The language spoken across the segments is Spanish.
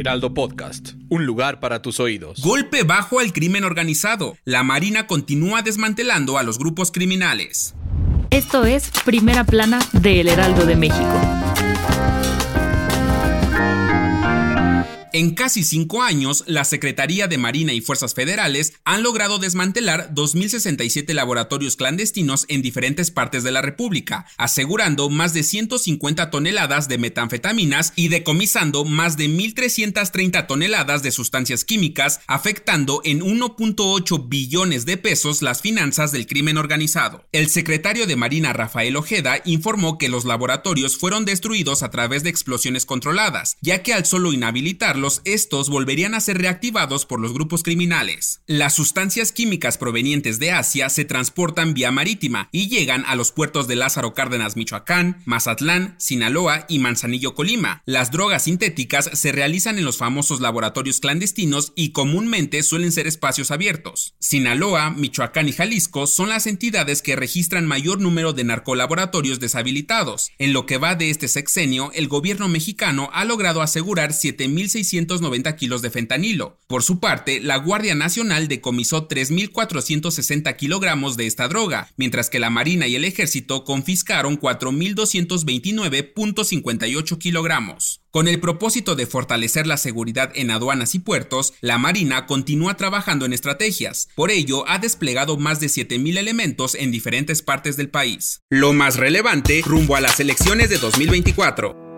Heraldo Podcast, un lugar para tus oídos. Golpe bajo al crimen organizado. La Marina continúa desmantelando a los grupos criminales. Esto es Primera Plana de El Heraldo de México. En casi cinco años, la Secretaría de Marina y Fuerzas Federales han logrado desmantelar 2.067 laboratorios clandestinos en diferentes partes de la República, asegurando más de 150 toneladas de metanfetaminas y decomisando más de 1.330 toneladas de sustancias químicas, afectando en 1.8 billones de pesos las finanzas del crimen organizado. El secretario de Marina Rafael Ojeda informó que los laboratorios fueron destruidos a través de explosiones controladas, ya que al solo estos volverían a ser reactivados por los grupos criminales. Las sustancias químicas provenientes de Asia se transportan vía marítima y llegan a los puertos de Lázaro Cárdenas, Michoacán, Mazatlán, Sinaloa y Manzanillo, Colima. Las drogas sintéticas se realizan en los famosos laboratorios clandestinos y comúnmente suelen ser espacios abiertos. Sinaloa, Michoacán y Jalisco son las entidades que registran mayor número de narcolaboratorios deshabilitados. En lo que va de este sexenio, el gobierno mexicano ha logrado asegurar 7.600 690 kilos de fentanilo. Por su parte, la Guardia Nacional decomisó 3.460 kilogramos de esta droga, mientras que la Marina y el Ejército confiscaron 4.229.58 kilogramos. Con el propósito de fortalecer la seguridad en aduanas y puertos, la Marina continúa trabajando en estrategias. Por ello, ha desplegado más de 7.000 elementos en diferentes partes del país. Lo más relevante rumbo a las elecciones de 2024.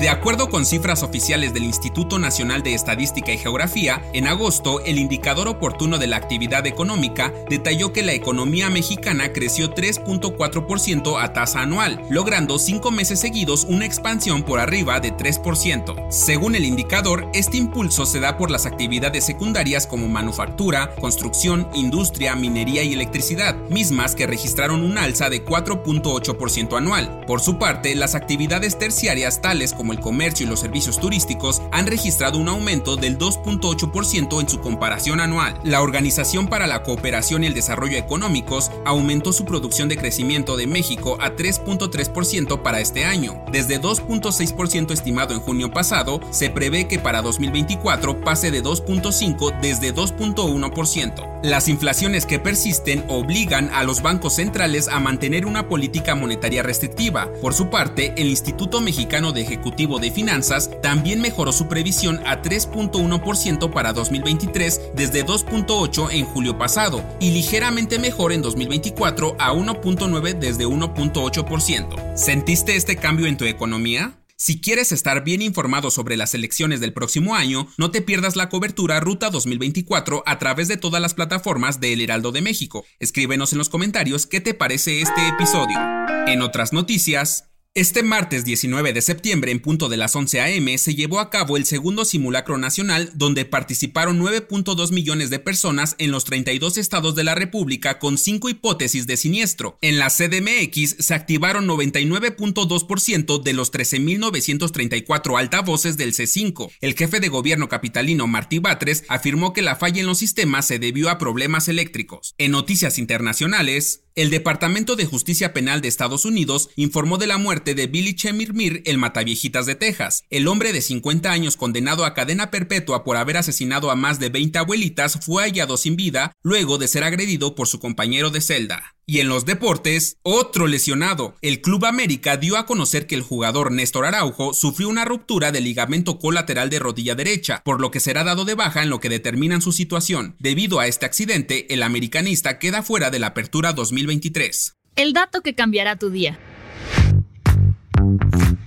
De acuerdo con cifras oficiales del Instituto Nacional de Estadística y Geografía, en agosto el indicador oportuno de la actividad económica detalló que la economía mexicana creció 3.4% a tasa anual, logrando cinco meses seguidos una expansión por arriba de 3%. Según el indicador, este impulso se da por las actividades secundarias como manufactura, construcción, industria, minería y electricidad, mismas que registraron un alza de 4.8% anual. Por su parte, las actividades terciarias tales como el comercio y los servicios turísticos han registrado un aumento del 2.8% en su comparación anual. La Organización para la Cooperación y el Desarrollo Económicos aumentó su producción de crecimiento de México a 3.3% para este año. Desde 2.6% estimado en junio pasado, se prevé que para 2024 pase de 2.5 desde 2.1%. Las inflaciones que persisten obligan a los bancos centrales a mantener una política monetaria restrictiva. Por su parte, el Instituto Mexicano de De Finanzas también mejoró su previsión a 3.1% para 2023 desde 2.8 en julio pasado y ligeramente mejor en 2024 a 1.9 desde 1.8%. ¿Sentiste este cambio en tu economía? Si quieres estar bien informado sobre las elecciones del próximo año, no te pierdas la cobertura Ruta 2024 a través de todas las plataformas de El Heraldo de México. Escríbenos en los comentarios qué te parece este episodio. En otras noticias, este martes 19 de septiembre, en punto de las 11 a.m., se llevó a cabo el segundo simulacro nacional, donde participaron 9.2 millones de personas en los 32 estados de la República con cinco hipótesis de siniestro. En la CDMX se activaron 99.2% de los 13.934 altavoces del C5. El jefe de gobierno capitalino Martí Batres afirmó que la falla en los sistemas se debió a problemas eléctricos. En noticias internacionales, el Departamento de Justicia Penal de Estados Unidos informó de la muerte de Billy Chemirmir, el Mataviejitas de Texas. El hombre de 50 años condenado a cadena perpetua por haber asesinado a más de 20 abuelitas fue hallado sin vida luego de ser agredido por su compañero de celda. Y en los deportes, otro lesionado. El Club América dio a conocer que el jugador Néstor Araujo sufrió una ruptura del ligamento colateral de rodilla derecha, por lo que será dado de baja en lo que determinan su situación. Debido a este accidente, el americanista queda fuera de la apertura 2023. El dato que cambiará tu día.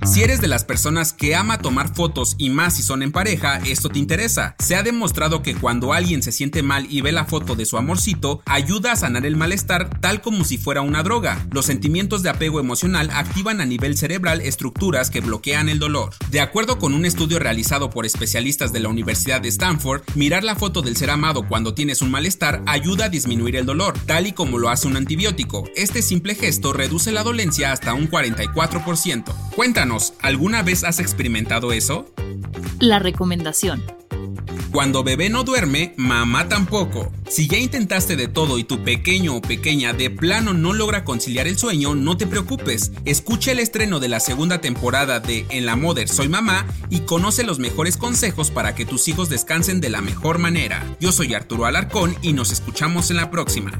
Si eres de las personas que ama tomar fotos y más si son en pareja, esto te interesa. Se ha demostrado que cuando alguien se siente mal y ve la foto de su amorcito, ayuda a sanar el malestar tal como si fuera una droga. Los sentimientos de apego emocional activan a nivel cerebral estructuras que bloquean el dolor. De acuerdo con un estudio realizado por especialistas de la Universidad de Stanford, mirar la foto del ser amado cuando tienes un malestar ayuda a disminuir el dolor, tal y como lo hace un antibiótico. Este simple gesto reduce la dolencia hasta un 44%. Cuéntanos, ¿alguna vez has experimentado eso? La recomendación. Cuando bebé no duerme, mamá tampoco. Si ya intentaste de todo y tu pequeño o pequeña de plano no logra conciliar el sueño, no te preocupes. Escucha el estreno de la segunda temporada de En la Mother Soy Mamá y conoce los mejores consejos para que tus hijos descansen de la mejor manera. Yo soy Arturo Alarcón y nos escuchamos en la próxima.